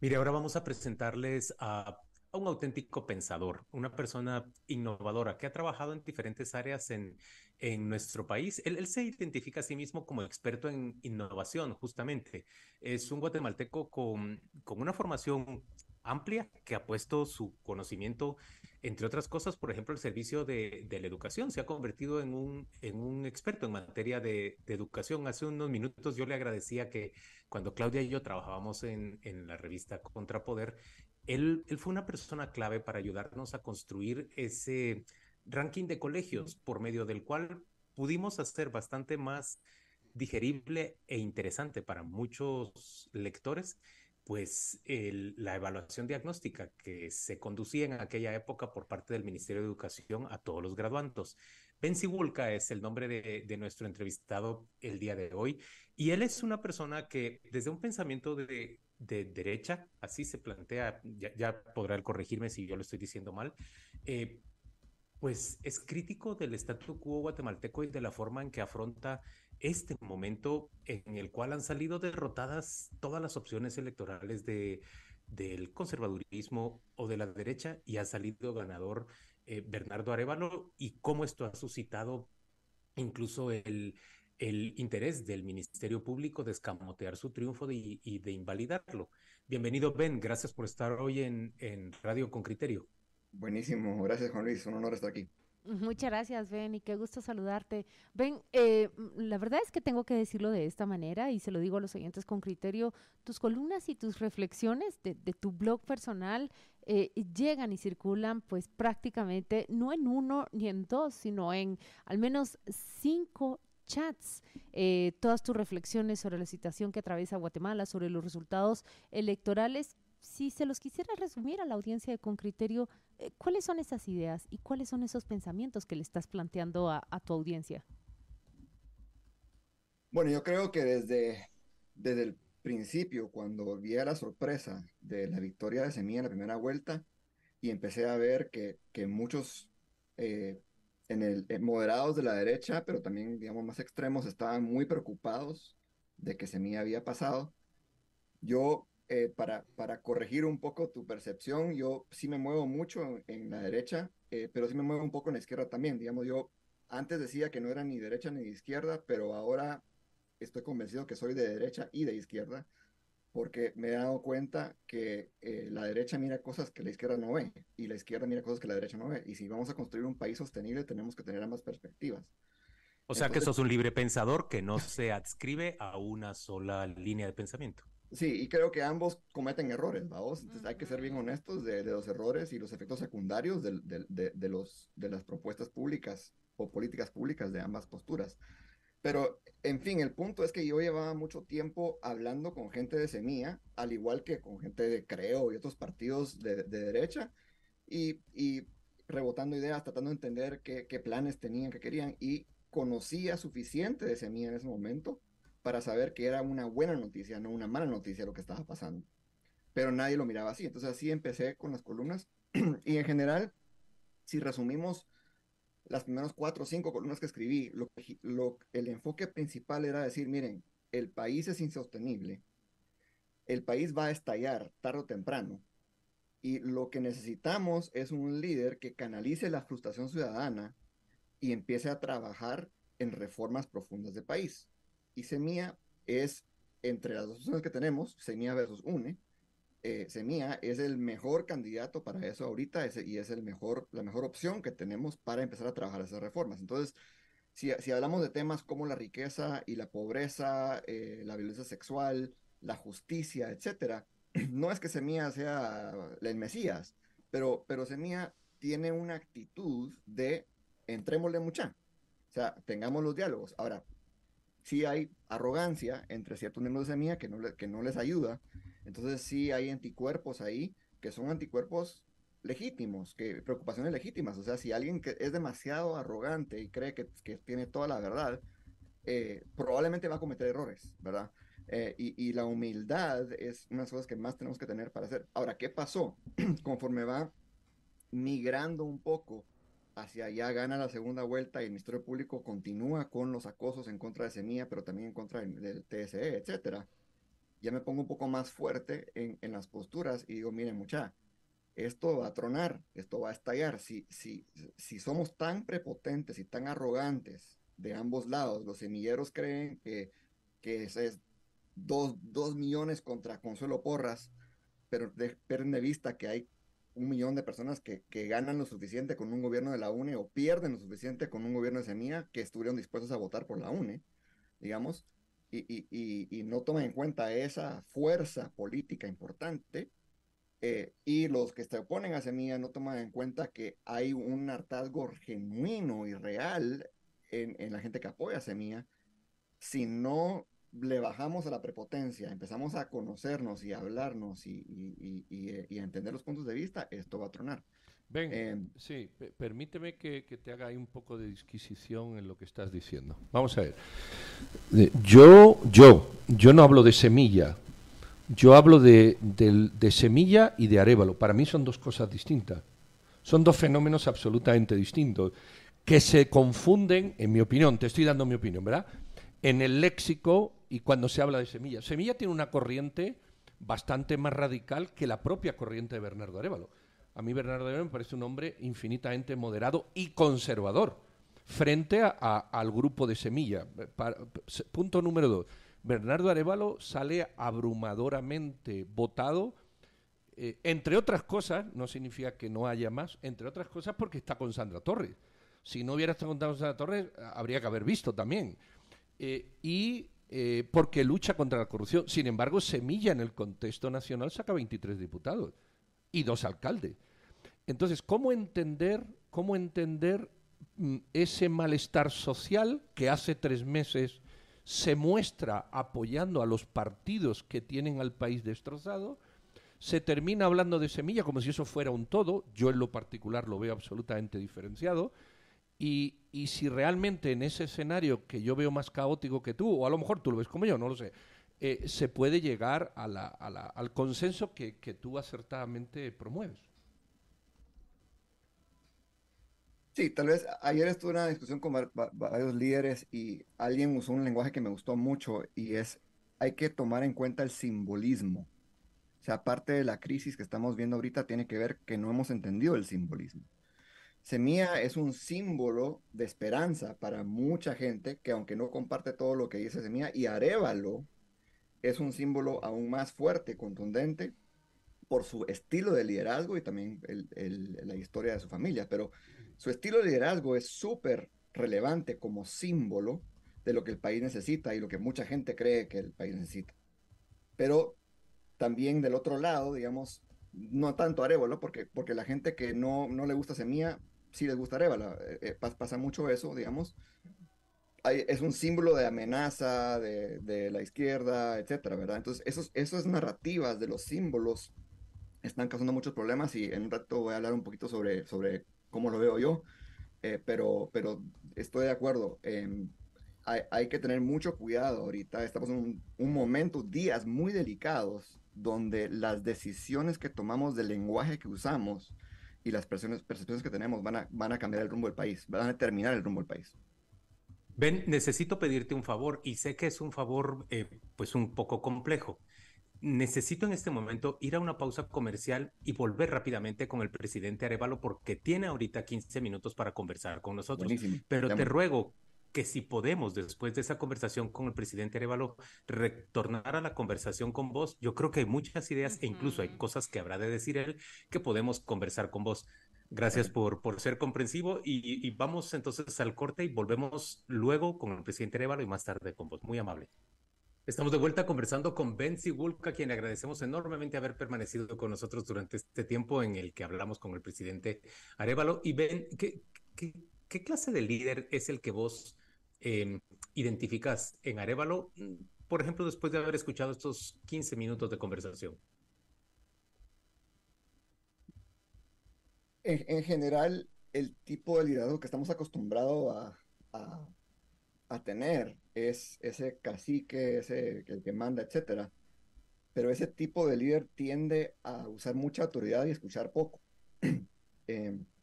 Mire, ahora vamos a presentarles a, un auténtico pensador, una persona innovadora que ha trabajado en diferentes áreas en, en nuestro país. Él, se identifica a sí mismo como experto en innovación, justamente. Es un guatemalteco con, con una formación amplia que ha puesto su conocimiento, entre otras cosas, por ejemplo, el servicio de, la educación. Se ha convertido en un, experto en materia de, educación. Hace unos minutos yo le agradecía que cuando Claudia y yo trabajábamos en, en la revista Contrapoder, él, él fue una persona clave para ayudarnos a construir ese ranking de colegios por medio del cual pudimos hacer bastante más digerible e interesante para muchos lectores pues la evaluación diagnóstica que se conducía en aquella época por parte del Ministerio de Educación a todos los graduandos. Ben Sibulka es el nombre de, nuestro entrevistado el día de hoy y él es una persona que desde un pensamiento de, derecha, así se plantea, ya, podrá corregirme si yo lo estoy diciendo mal, eh, pues es crítico del statu quo guatemalteco y de la forma en que afronta este momento en el cual han salido derrotadas todas las opciones electorales de, del conservadurismo o de la derecha y ha salido ganador eh, Bernardo Arevalo y cómo esto ha suscitado incluso el, interés del Ministerio Público de escamotear su triunfo y de invalidarlo. Bienvenido, Ben. Gracias por estar hoy en, en Radio con Criterio. Buenísimo. Gracias, Juan Luis. Un honor estar aquí. Muchas gracias, Ben, y qué gusto saludarte. Ben, eh, la verdad es que tengo que decirlo de esta manera y se lo digo a los oyentes con criterio, tus columnas y tus reflexiones de, tu blog personal eh, llegan y circulan pues prácticamente no en uno ni en dos, sino en al menos cinco chats, eh, todas tus reflexiones sobre la situación que atraviesa Guatemala, sobre los resultados electorales si se los quisiera resumir a la audiencia Con Criterio, eh, ¿cuáles son esas ideas y cuáles son esos pensamientos que le estás planteando a, tu audiencia? Bueno, yo creo que desde, desde el principio, cuando vi la sorpresa de la victoria de Semilla en la primera vuelta, y empecé a ver que, que muchos eh, en el, eh, moderados de la derecha, pero también, digamos, más extremos, estaban muy preocupados de que Semilla había pasado, yo eh, para, para corregir un poco tu percepción, yo sí me muevo mucho en, la derecha, eh, pero sí me muevo un poco en la izquierda también. Digamos, yo antes decía que no era ni derecha ni izquierda, pero ahora estoy convencido que soy de derecha y de izquierda, porque me he dado cuenta que eh, la derecha mira cosas que la izquierda no ve y la izquierda mira cosas que la derecha no ve. Y si vamos a construir un país sostenible, tenemos que tener ambas perspectivas. O sea que sos un libre pensador que no se adscribe a una sola línea de pensamiento. Sí, y creo que ambos cometen errores, vamos. Entonces hay que ser bien honestos de, los errores y los efectos secundarios de, de, los, de las propuestas públicas o políticas públicas de ambas posturas. Pero, en fin, el punto es que yo llevaba mucho tiempo hablando con gente de Semilla, al igual que con gente de Creo y otros partidos de, derecha, y, y, rebotando ideas, tratando de entender qué, qué planes tenían, qué querían, y conocía suficiente de Semilla en ese momento para saber que era una buena noticia, no una mala noticia lo que estaba pasando. Pero nadie lo miraba así. Entonces así empecé con las columnas. y en general, si resumimos las primeras cuatro o cinco columnas que escribí, lo, lo, el enfoque principal era decir, miren, el país es insostenible, el país va a estallar tarde o temprano, y lo que necesitamos es un líder que canalice la frustración ciudadana y empiece a trabajar en reformas profundas del país y Semilla es, entre las dos opciones que tenemos, Semilla versus UNE, eh, Semilla es el mejor candidato para eso ahorita y es el mejor, la mejor opción que tenemos para empezar a trabajar esas reformas. Entonces, si, si hablamos de temas como la riqueza y la pobreza, eh, la violencia sexual, la justicia, etcétera, no es que Semilla sea el Mesías, pero, pero Semilla tiene una actitud de entrémosle mucha. O sea, tengamos los diálogos. Ahora, sí hay arrogancia entre ciertos miembros de semilla que no, que no les ayuda. Entonces sí hay anticuerpos ahí que son anticuerpos legítimos, que preocupaciones legítimas. O sea, si alguien que es demasiado arrogante y cree que, tiene toda la verdad, eh, probablemente va a cometer errores, ¿verdad? Eh, y, y, la humildad es una de las cosas que más tenemos que tener para hacer. Ahora, ¿qué pasó? Conforme va migrando un poco hacia allá gana la segunda vuelta y el Ministerio Público continúa con los acosos en contra de Semilla, pero también en contra del, TSE, etcétera. ya me pongo un poco más fuerte en, en las posturas y digo, miren mucha, esto va a tronar, esto va a estallar. Si, si, si somos tan prepotentes y tan arrogantes de ambos lados, los semilleros creen que, que es dos, dos millones contra Consuelo Porras, pero pierden de vista que hay un millón de personas que, que, ganan lo suficiente con un gobierno de la UNE o pierden lo suficiente con un gobierno de Semilla que estuvieron dispuestos a votar por la UNE, digamos, y, y, y, no toman en cuenta esa fuerza política importante. Eh, y los que se oponen a Semilla no toman en cuenta que hay un hartazgo genuino y real en, en la gente que apoya a Semilla. Si no le bajamos a la prepotencia, empezamos a conocernos y a hablarnos y, y, y, y, a entender los puntos de vista, esto va a tronar. Ven, eh, sí, permíteme que, que, te haga ahí un poco de disquisición en lo que estás diciendo. Vamos a ver. Yo, yo, yo no hablo de semilla. Yo hablo de, de, de semilla y de arévalo. Para mí son dos cosas distintas. Son dos fenómenos absolutamente distintos que se confunden, en mi opinión, te estoy dando mi opinión, ¿verdad? En el léxico y cuando se habla de Semilla. Semilla tiene una corriente bastante más radical que la propia corriente de Bernardo Arevalo. A mí Bernardo Arevalo me parece un hombre infinitamente moderado y conservador frente a, al grupo de Semilla. punto número dos. Bernardo Arevalo sale abrumadoramente votado, eh, entre otras cosas, no significa que no haya más, entre otras cosas porque está con Sandra Torres. Si no hubiera estado con Sandra Torres, habría que haber visto también. Eh, y eh, porque lucha contra la corrupción. Sin embargo, Semilla en el contexto nacional saca 23 diputados y dos alcaldes. Entonces, ¿cómo entender, cómo entender mm, ese malestar social que hace tres meses se muestra apoyando a los partidos que tienen al país destrozado? Se termina hablando de Semilla como si eso fuera un todo. Yo en lo particular lo veo absolutamente diferenciado. Y, y, si realmente en ese escenario que yo veo más caótico que tú, o a lo mejor tú lo ves como yo, no lo sé, eh, se puede llegar a la, a la, al consenso que, que, tú acertadamente promueves. Sí, tal vez ayer estuve en una discusión con varios líderes y alguien usó un lenguaje que me gustó mucho y es hay que tomar en cuenta el simbolismo. O sea, aparte de la crisis que estamos viendo ahorita, tiene que ver que no hemos entendido el simbolismo. Semilla es un símbolo de esperanza para mucha gente que aunque no comparte todo lo que dice Semilla, y Arevalo es un símbolo aún más fuerte, contundente, por su estilo de liderazgo y también la historia de su familia. Pero su estilo de liderazgo es súper relevante como símbolo de lo que el país necesita y lo que mucha gente cree que el país necesita. Pero también del otro lado, digamos, no tanto Arevalo, porque, porque la gente que no, no le gusta Semilla si les gusta Arevalo, eh, eh, pasa mucho eso, digamos. es un símbolo de amenaza de, de, la izquierda, etcétera, ¿verdad? Entonces, esos, esas narrativas de los símbolos están causando muchos problemas y en un rato voy a hablar un poquito sobre, sobre cómo lo veo yo, eh, pero, pero estoy de acuerdo. Em, hay, hay, que tener mucho cuidado ahorita. Estamos en un, un momento, días muy delicados, donde las decisiones que tomamos del lenguaje que usamos y las percepciones, que tenemos van a, van a cambiar el rumbo del país, van a determinar el rumbo del país. Ben, necesito pedirte un favor y sé que es un favor eh, pues un poco complejo. Necesito en este momento ir a una pausa comercial y volver rápidamente con el presidente Arevalo porque tiene ahorita 15 minutos para conversar con nosotros. Buenísimo. Pero te ruego que si podemos, después de esa conversación con el presidente Arevalo, retornar a la conversación con vos, yo creo que hay muchas ideas e incluso hay cosas que habrá de decir él que podemos conversar con vos. Gracias por, por ser comprensivo y, y, vamos entonces al corte y volvemos luego con el presidente Arevalo y más tarde con vos. Muy amable. Estamos de vuelta conversando con Ben Sigulka, a quien agradecemos enormemente haber permanecido con nosotros durante este tiempo en el que hablamos con el presidente Arevalo. Y Ben, ¿qué, qué, qué clase de líder es el que vos eh, identificas en Arevalo, por ejemplo, después de haber escuchado estos 15 minutos de conversación? En, en general, el tipo de liderazgo que estamos acostumbrados a, tener es ese cacique, ese el que manda, etcétera. Pero ese tipo de líder tiende a usar mucha autoridad y escuchar poco. eh,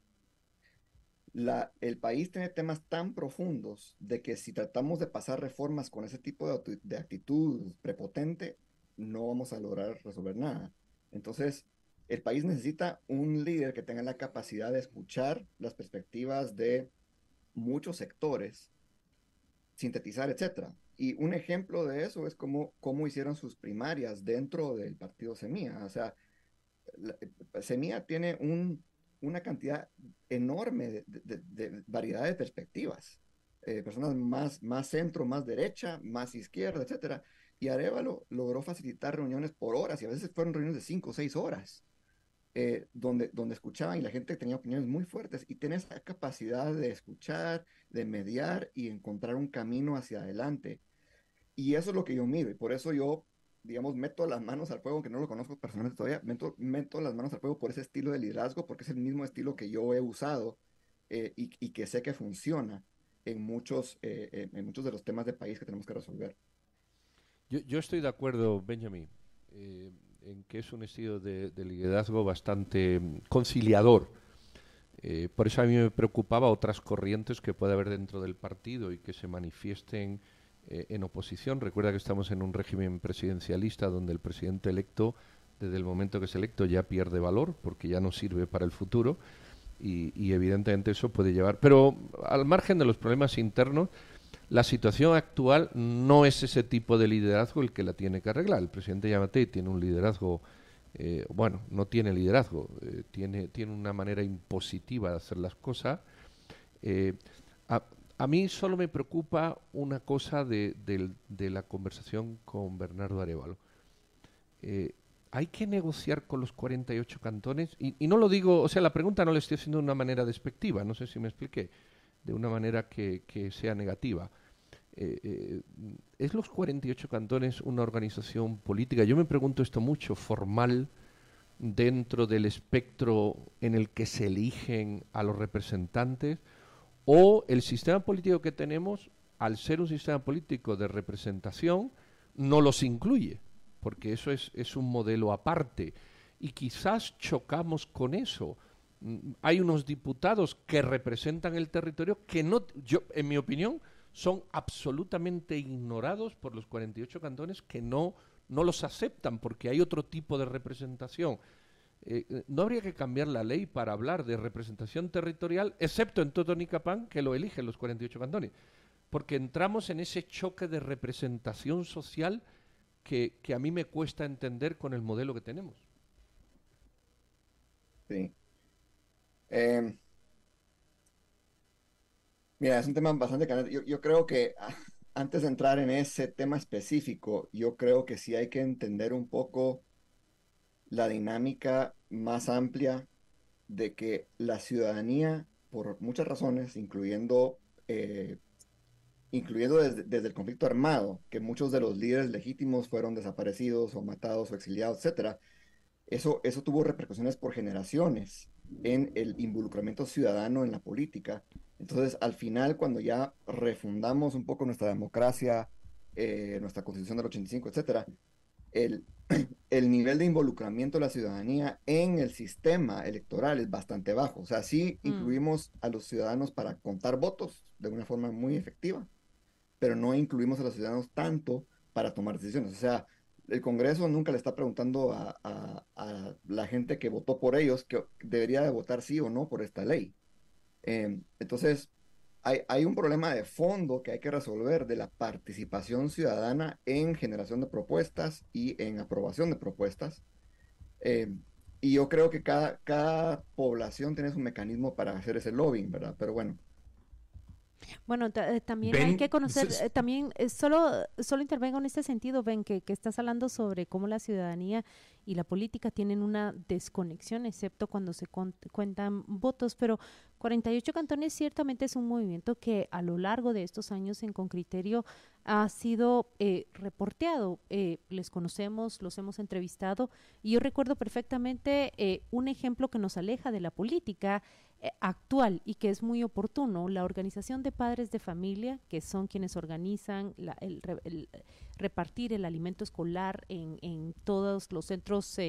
la, el país tiene temas tan profundos de que si tratamos de pasar reformas con ese tipo de, actitud prepotente, no vamos a lograr resolver nada. Entonces, el país necesita un líder que tenga la capacidad de escuchar las perspectivas de muchos sectores, sintetizar, etcétera. Y un ejemplo de eso es cómo, cómo hicieron sus primarias dentro del partido Semilla. O sea, Semilla tiene un, una cantidad enorme de, variedad de perspectivas. Eh, personas más, más centro, más derecha, más izquierda, etcétera. Y Arevalo logró facilitar reuniones por horas y a veces fueron reuniones de cinco o seis horas, eh, donde, donde escuchaban y la gente tenía opiniones muy fuertes y tiene esa capacidad de escuchar, de mediar y encontrar un camino hacia adelante. Y eso es lo que yo miro y por eso yo, digamos, meto las manos al fuego, aunque no lo conozco personalmente todavía, meto, meto las manos al fuego por ese estilo de liderazgo porque es el mismo estilo que yo he usado eh, y, que sé que funciona en muchos, eh, en muchos de los temas de país que tenemos que resolver. Yo, estoy de acuerdo, Benjamin, eh, en que es un estilo de, liderazgo bastante mm, conciliador. Por eso a mí me preocupaba otras corrientes que puede haber dentro del partido y que se manifiesten eh, en oposición. Recuerda que estamos en un régimen presidencialista donde el presidente electo, desde el momento que es electo, ya pierde valor porque ya no sirve para el futuro y, evidentemente eso puede llevar. Pero al margen de los problemas internos, la situación actual no es ese tipo de liderazgo el que la tiene que arreglar. El presidente Yamate tiene un liderazgo, eh, bueno, no tiene liderazgo, eh, tiene, tiene una manera impositiva de hacer las cosas. Mí solo me preocupa una cosa de, la conversación con Bernardo Arevalo. hay que negociar con los 48 cantones, y, no lo digo, o sea, la pregunta no le estoy haciendo de una manera despectiva, no sé si me expliqué de una manera que, sea negativa. Eh, eh, ¿Es los 48 cantones una organización política? Yo me pregunto esto mucho, formal, dentro del espectro en el que se eligen a los representantes, o el sistema político que tenemos, al ser un sistema político de representación, no los incluye, porque eso es, un modelo aparte. Y quizás chocamos con eso hay unos diputados que representan el territorio que no, yo, en mi opinión, son absolutamente ignorados por los 48 cantones que no, no los aceptan porque hay otro tipo de representación. Eh, eh, no habría que cambiar la ley para hablar de representación territorial, excepto en Totonicapán, que lo eligen los 48 cantones, porque entramos en ese choque de representación social que, a mí me cuesta entender con el modelo que tenemos. Sí. Eh, mira, es un tema bastante candente. Yo, yo, creo que ah, antes de entrar en ese tema específico, yo creo que sí hay que entender un poco la dinámica más amplia de que la ciudadanía, por muchas razones, incluyendo, eh, incluyendo desde, desde, el conflicto armado, que muchos de los líderes legítimos fueron desaparecidos o matados o exiliados, etcétera, eso, eso tuvo repercusiones por generaciones en el involucramiento ciudadano en la política. Entonces, al final, cuando ya refundamos un poco nuestra democracia, eh, nuestra constitución del 85, etcétera, el, el nivel de involucramiento de la ciudadanía en el sistema electoral es bastante bajo. O sea, sí mm. incluimos a los ciudadanos para contar votos de una forma muy efectiva, pero no incluimos a los ciudadanos tanto para tomar decisiones. O sea, el Congreso nunca le está preguntando a, la gente que votó por ellos que debería de votar sí o no por esta ley. Em, entonces, hay, un problema de fondo que hay que resolver de la participación ciudadana en generación de propuestas y en aprobación de propuestas. Em, y yo creo que cada, cada población tiene su mecanismo para hacer ese lobbying, ¿verdad? Pero bueno, bueno, eh, también hay que conocer, eh, también eh, solo, solo intervengo en este sentido, ven que, que estás hablando sobre cómo la ciudadanía y la política tienen una desconexión, excepto cuando se cuentan votos, pero 48 cantones ciertamente es un movimiento que a lo largo de estos años en con criterio ha sido eh, reporteado. Eh, les conocemos, los hemos entrevistado y yo recuerdo perfectamente eh, un ejemplo que nos aleja de la política actual y que es muy oportuno, la organización de padres de familia, que son quienes organizan el, repartir el alimento escolar en, en todos los centros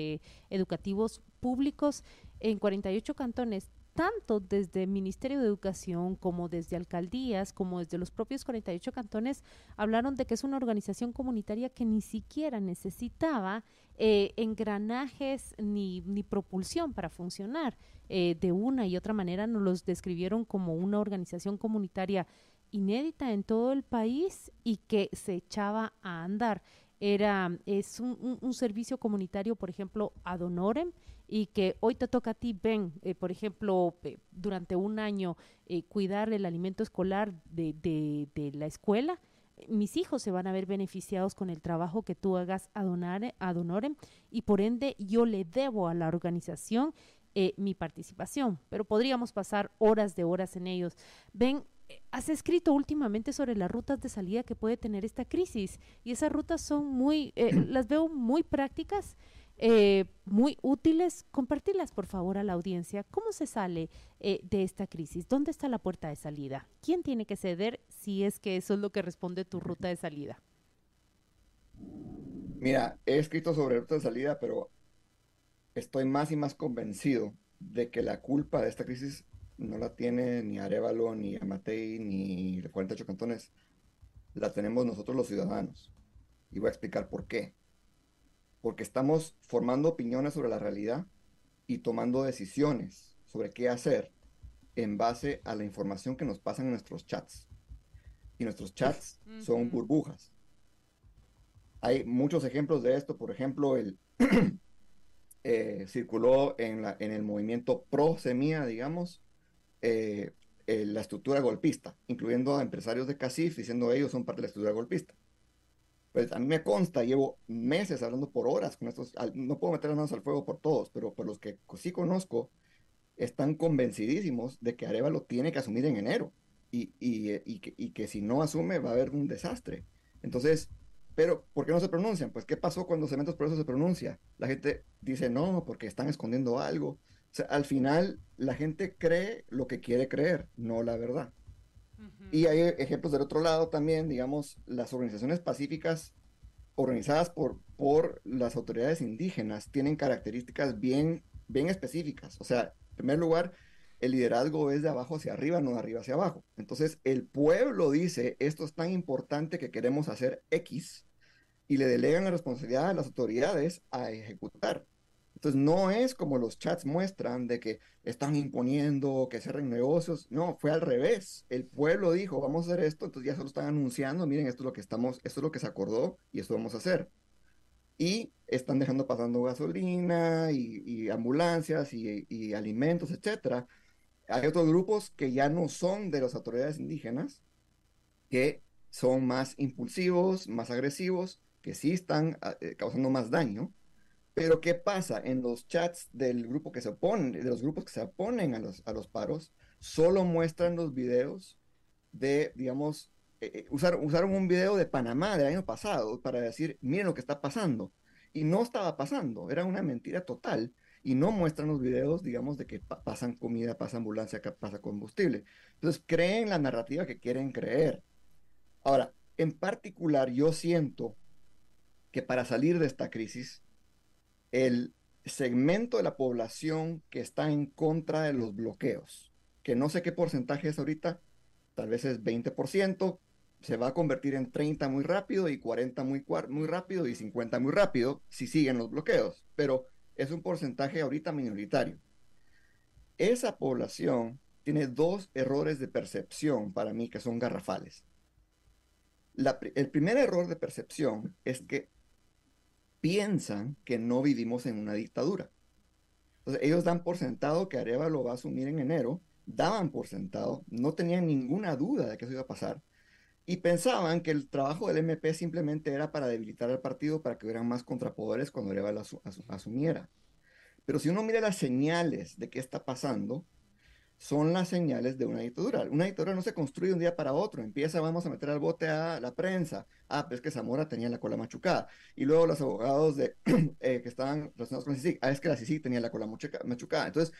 educativos públicos en 48 cantones tanto desde el Ministerio de Educación como desde alcaldías, como desde los propios 48 cantones, hablaron de que es una organización comunitaria que ni siquiera necesitaba eh, engranajes ni, ni, propulsión para funcionar. Eh, de una y otra manera nos los describieron como una organización comunitaria inédita en todo el país y que se echaba a andar. Era, es un, un, servicio comunitario, por ejemplo, ad honorem, y que hoy te toca a ti, ven, eh, por ejemplo, durante un año eh, cuidar el alimento escolar de, de, de, la escuela, mis hijos se van a ver beneficiados con el trabajo que tú hagas ad, honorem y por ende yo le debo a la organización eh, mi participación, pero podríamos pasar horas de horas en ellos. Ven, has escrito últimamente sobre las rutas de salida que puede tener esta crisis y esas rutas son muy, eh, las veo muy prácticas, eh, muy útiles. Compartirlas por favor a la audiencia. ¿Cómo se sale eh, de esta crisis? ¿Dónde está la puerta de salida? ¿Quién tiene que ceder si es que eso es lo que responde tu ruta de salida? Mira, he escrito sobre ruta de salida, pero estoy más y más convencido de que la culpa de esta crisis no la tiene ni Arevalo, ni Amatei, ni los 48 cantones. La tenemos nosotros los ciudadanos. Y voy a explicar por qué. Porque estamos formando opiniones sobre la realidad y tomando decisiones sobre qué hacer en base a la información que nos pasan en nuestros chats. Y nuestros chats son burbujas. Hay muchos ejemplos de esto. Por ejemplo, el eh, circuló en, la, en el movimiento pro semilla, digamos, eh, eh, la estructura golpista, incluyendo a empresarios de CACIF diciendo ellos son parte de la estructura golpista. Pues a mí me consta, llevo meses hablando por horas con estos, no puedo meter las manos al fuego por todos, pero por los que sí conozco, están convencidísimos de que Arevalo tiene que asumir en enero y, que, si no asume va a haber un desastre. Entonces, pero ¿por qué no se pronuncian? Pues ¿qué pasó cuando Cementos por se pronuncia? La gente dice no, porque están escondiendo algo al final, la gente cree lo que quiere creer, no la verdad. Y hay ejemplos del otro lado también, digamos, las organizaciones pacíficas organizadas por, por las autoridades indígenas tienen características bien, bien específicas. O sea, en primer lugar, el liderazgo es de abajo hacia arriba, no de arriba hacia abajo. Entonces, el pueblo dice, esto es tan importante que queremos hacer X, y le delegan la responsabilidad a las autoridades a ejecutar. Entonces no es como los chats muestran de que están imponiendo que cierren negocios. No, fue al revés. El pueblo dijo, vamos a hacer esto, entonces ya se lo están anunciando, miren, esto es lo que estamos, esto es lo que se acordó y esto vamos a hacer. Y están dejando pasando gasolina y, ambulancias y, alimentos, etcétera. Hay otros grupos que ya no son de las autoridades indígenas, que son más impulsivos, más agresivos, que sí están ah, eh, causando más daño pero ¿qué pasa? En los chats del grupo que se oponen, de los grupos que se oponen a los, a los paros, solo muestran los videos de, digamos, eh, eh, usaron un video de Panamá del año pasado para decir, miren lo que está pasando. Y no estaba pasando, era una mentira total. Y no muestran los videos, digamos, de que pasan comida, pasa ambulancia, pasa combustible. Entonces creen la narrativa que quieren creer. Ahora, en particular, yo siento que para salir de esta crisis, el segmento de la población que está en contra de los bloqueos, que no sé qué porcentaje es ahorita, tal vez es 20%, se va a convertir en 30 muy rápido y 40 muy, muy rápido y 50 muy rápido si siguen los bloqueos, pero es un porcentaje ahorita minoritario. Esa población tiene dos errores de percepción para mí que son garrafales. el primer error de percepción es que piensan que no vivimos en una dictadura. Ellos dan por sentado que Areva lo va a asumir en enero, daban por sentado, no tenían ninguna duda de que eso iba a pasar, y pensaban que el trabajo del MP simplemente era para debilitar al partido para que hubieran más contrapoderes cuando Areva lo asumiera. Pero si uno mira las señales de qué está pasando, son las señales de una dictadura. Una dictadura no se construye un día para otro. Empieza, vamos a meter al bote a la prensa. Ah, pues es que Zamora tenía la cola machucada. Y luego los abogados de, eh, que estaban relacionados con la CICIC, ah, es que la CICIC tenía la cola machucada. Entonces,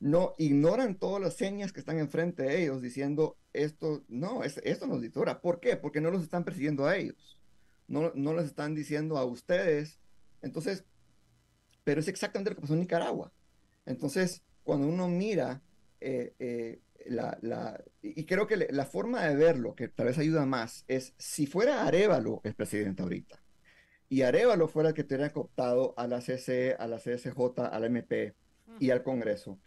no ignoran todas las señas que están enfrente de ellos diciendo esto, no, es, esto no es dictadura. ¿Por qué? Porque no los están persiguiendo a ellos. No, no les están diciendo a ustedes. Entonces, pero es exactamente lo que pasó en Nicaragua. Entonces, cuando uno mira eh, eh, la, la, y creo que la forma de verlo, que tal vez ayuda más, es si fuera Arevalo el presidente ahorita, y Arevalo fuera el que tuviera cooptado a la CC, a la CSJ, a la MP y al Congreso,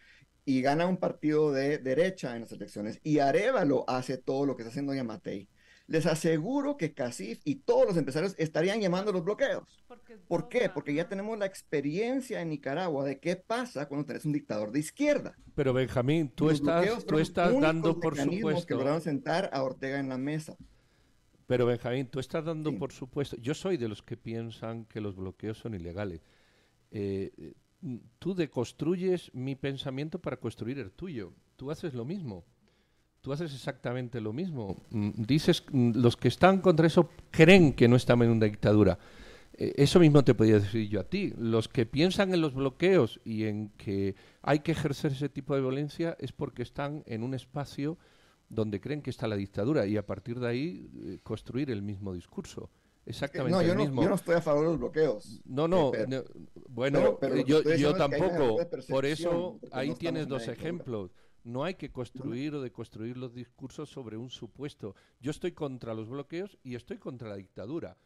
y gana un partido de derecha en las elecciones, y Arevalo hace todo lo que está haciendo Yamatei, les aseguro que Casif y todos los empresarios estarían llamando los bloqueos. ¿Por qué? Porque ya tenemos la experiencia en Nicaragua de qué pasa cuando tenés un dictador de izquierda. Pero Benjamín, tú estás, tú estás dando por supuesto que lograron sentar a Ortega en la mesa. Pero Benjamín, tú estás dando por supuesto. Yo soy de los que piensan que los bloqueos son ilegales. Eh, tú deconstruyes mi pensamiento para construir el tuyo. Tú haces lo mismo tú haces exactamente lo mismo. Mm, dices, mm, los que están contra eso creen que no estamos en una dictadura. Eh, eso mismo te podía decir yo a ti. Los que piensan en los bloqueos y en que hay que ejercer ese tipo de violencia es porque están en un espacio donde creen que está la dictadura y a partir de ahí eh, construir el mismo discurso. Exactamente no, yo el mismo. No, yo no estoy a favor de los bloqueos. No, no, eh, bueno, yo, yo tampoco. Por eso ahí tienes dos ejemplos. No hay que construir o deconstruir los discursos sobre un supuesto. Yo estoy contra los bloqueos y estoy contra la dictadura.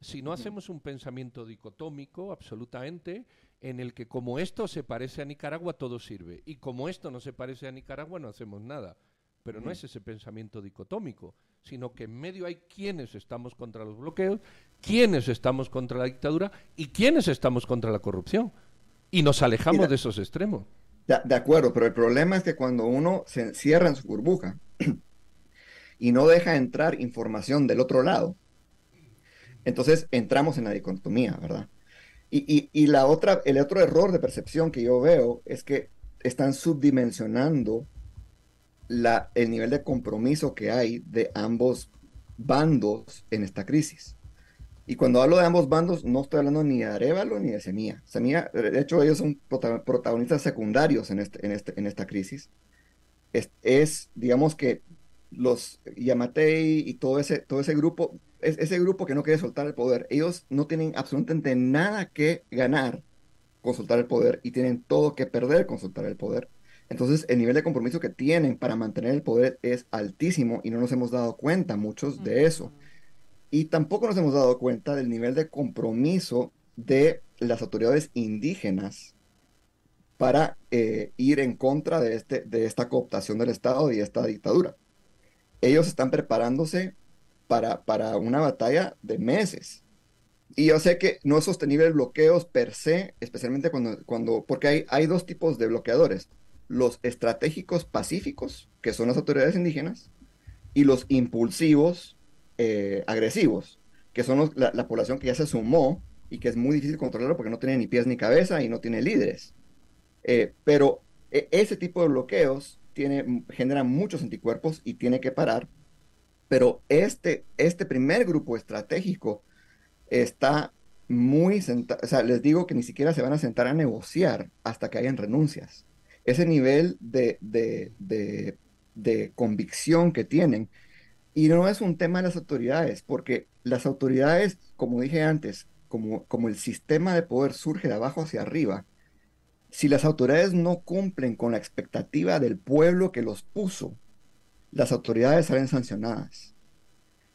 Si no hacemos un pensamiento dicotómico, absolutamente, en el que como esto se parece a Nicaragua, todo sirve. Y como esto no se parece a Nicaragua, no hacemos nada. Pero no es ese pensamiento dicotómico, sino que en medio hay quienes estamos contra los bloqueos, quienes estamos contra la dictadura y quienes estamos contra la corrupción. Y nos alejamos de esos extremos. De, acuerdo, pero el problema es que cuando uno se encierra en su burbuja y no deja entrar información del otro lado, entonces entramos en la dicotomía, ¿verdad? Y, la otra, el otro error de percepción que yo veo es que están subdimensionando la, el nivel de compromiso que hay de ambos bandos en esta crisis. Y cuando hablo de ambos bandos, no estoy hablando ni de Arevalo ni de Semilla. Semilla, de hecho, ellos son protagonistas secundarios en, este, en, este, en esta crisis. Es, digamos que los Yamatei y todo ese, todo ese grupo, es, ese grupo que no quiere soltar el poder, ellos no tienen absolutamente nada que ganar con soltar el poder y tienen todo que perder con soltar el poder. Entonces, el nivel de compromiso que tienen para mantener el poder es altísimo y no nos hemos dado cuenta muchos de eso. Y tampoco nos hemos dado cuenta del nivel de compromiso de las autoridades indígenas para eh, ir en contra de, este, de esta cooptación del Estado y esta dictadura. Ellos están preparándose para, para una batalla de meses. Y yo sé que no es sostenible bloqueos per se, especialmente cuando, cuando porque hay, hay dos tipos de bloqueadores. Los estratégicos pacíficos, que son las autoridades indígenas, y los impulsivos, eh, agresivos, que son la, población que ya se sumó y que es muy difícil controlarlo porque no tiene ni pies ni cabeza y no tiene líderes. Eh, pero e, ese tipo de bloqueos tiene, genera muchos anticuerpos y tiene que parar. Pero este, este primer grupo estratégico está muy sentado, o sea, les digo que ni siquiera se van a sentar a negociar hasta que hayan renuncias. Ese nivel de, de, de convicción que tienen y no es un tema de las autoridades, porque las autoridades, como dije antes, como, como el sistema de poder surge de abajo hacia arriba, si las autoridades no cumplen con la expectativa del pueblo que los puso, las autoridades salen sancionadas.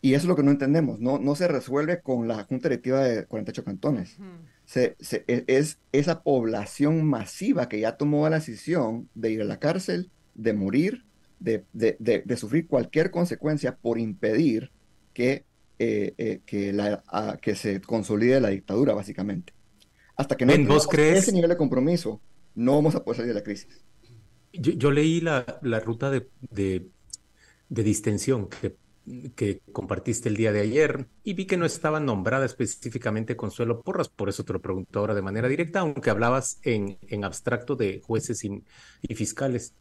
Y eso es lo que no entendemos, no, no se resuelve con la Junta Directiva de 48 cantones. se, e, es esa población masiva que ya tomó la decisión de ir a la cárcel, de morir, de, sufrir cualquier consecuencia por impedir que, eh, eh, que, la, que se consolide la dictadura, básicamente. Hasta que no tengamos ese nivel de compromiso, no vamos a poder salir de la crisis. Yo, leí la, ruta de, de, distensión que, que, compartiste el día de ayer y vi que no estaba nombrada específicamente Consuelo Porras, por eso te lo pregunto ahora de manera directa, aunque hablabas en, en abstracto de jueces y, y fiscales.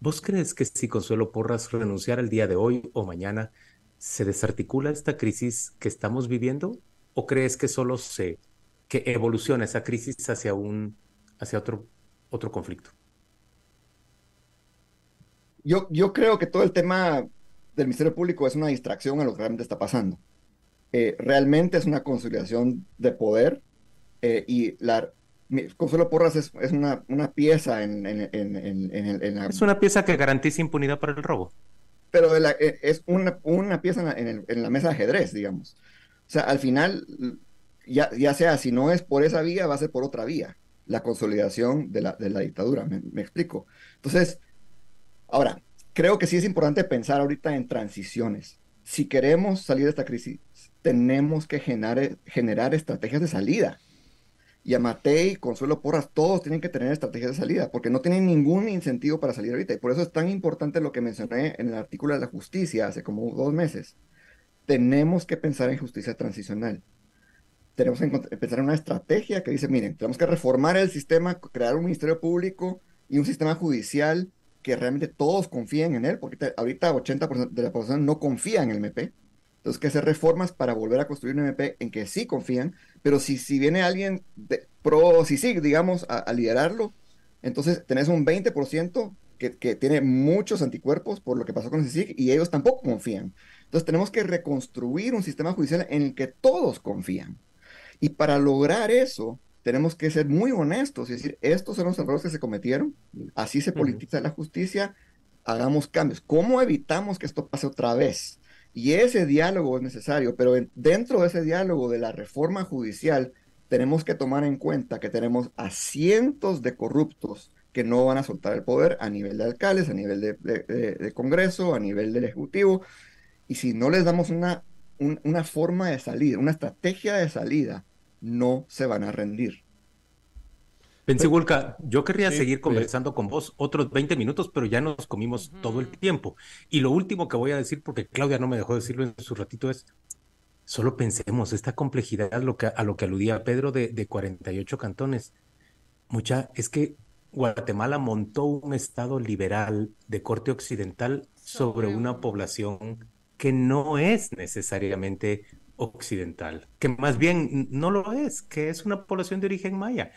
¿Vos crees que si Consuelo Porras renunciara el día de hoy o mañana, se desarticula esta crisis que estamos viviendo? ¿O crees que solo se que evoluciona esa crisis hacia un hacia otro otro conflicto? Yo, yo creo que todo el tema del Ministerio Público es una distracción a lo que realmente está pasando. Eh, realmente es una consolidación de poder eh, y la, Consuelo Porras es, es una, una, pieza en, en, en, la... Es una pieza que garantiza impunidad para el robo. Pero e, es una, una pieza en, la mesa de ajedrez, digamos. O sea, al final, ya, ya sea si no es por esa vía, va a ser por otra vía, la consolidación de la, de la dictadura, me, me explico. Entonces, ahora, creo que sí es importante pensar ahorita en transiciones. Si queremos salir de esta crisis, tenemos que generar, generar estrategias de salida. Y Amatei, Consuelo Porras, todos tienen que tener estrategias de salida, porque no tienen ningún incentivo para salir ahorita. Y por eso es tan importante lo que mencioné en el artículo de la justicia hace como dos meses. Tenemos que pensar en justicia transicional. Tenemos que pensar en una estrategia que dice, miren, tenemos que reformar el sistema, crear un ministerio público y un sistema judicial que realmente todos confíen en él, porque ahorita 80% de la población no confía en el MP. Entonces, que hacer reformas para volver a construir un MP en que sí confían, pero si, si viene alguien de pro sí, digamos, a, liderarlo, entonces tenés un 20% que, que, tiene muchos anticuerpos por lo que pasó con CICIG y ellos tampoco confían. Entonces tenemos que reconstruir un sistema judicial en el que todos confían. Y para lograr eso, tenemos que ser muy honestos y decir, estos son los errores que se cometieron, así se politiza la justicia, hagamos cambios. ¿Cómo evitamos que esto pase otra vez? Y ese diálogo es necesario, pero dentro de ese diálogo de la reforma judicial, tenemos que tomar en cuenta que tenemos a cientos de corruptos que no van a soltar el poder a nivel de alcaldes, a nivel de, Congreso, a nivel del Ejecutivo. Y si no les damos una, una forma de salida, una estrategia de salida, no se van a rendir. Pensigulca, yo querría seguir conversando con vos otros 20 minutos, pero ya nos comimos todo el tiempo. Y lo último que voy a decir, porque Claudia no me dejó decirlo en su ratito, es, solo pensemos, esta complejidad a lo que, a lo que aludía Pedro de, de 48 cantones. Mucha, es que Guatemala montó un Estado liberal de corte occidental sobre una población que no es necesariamente occidental, que más bien no lo es, que es una población de origen maya.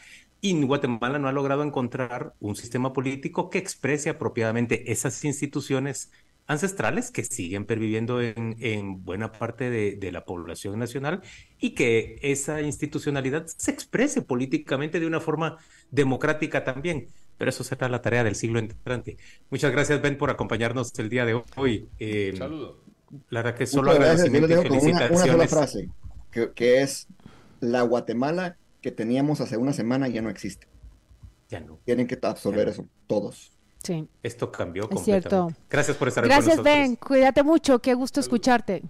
Y Guatemala no ha logrado encontrar un sistema político que exprese apropiadamente esas instituciones ancestrales que siguen perviviendo en, en buena parte de, de, la población nacional y que esa institucionalidad se exprese políticamente de una forma democrática también. Pero eso será la tarea del siglo entrante. Muchas gracias, Ben, por acompañarnos el día de hoy. Eh, Saludo la verdad que solo agradecimiento y felicitaciones. Una, sola frase, que, que, es la Guatemala que teníamos hace una semana ya no existe. Ya no. Tienen que absorber eso, todos. Sí. Esto cambió completamente. Gracias por estar Gracias, con nosotros. Ben. Cuídate mucho. Qué gusto escucharte.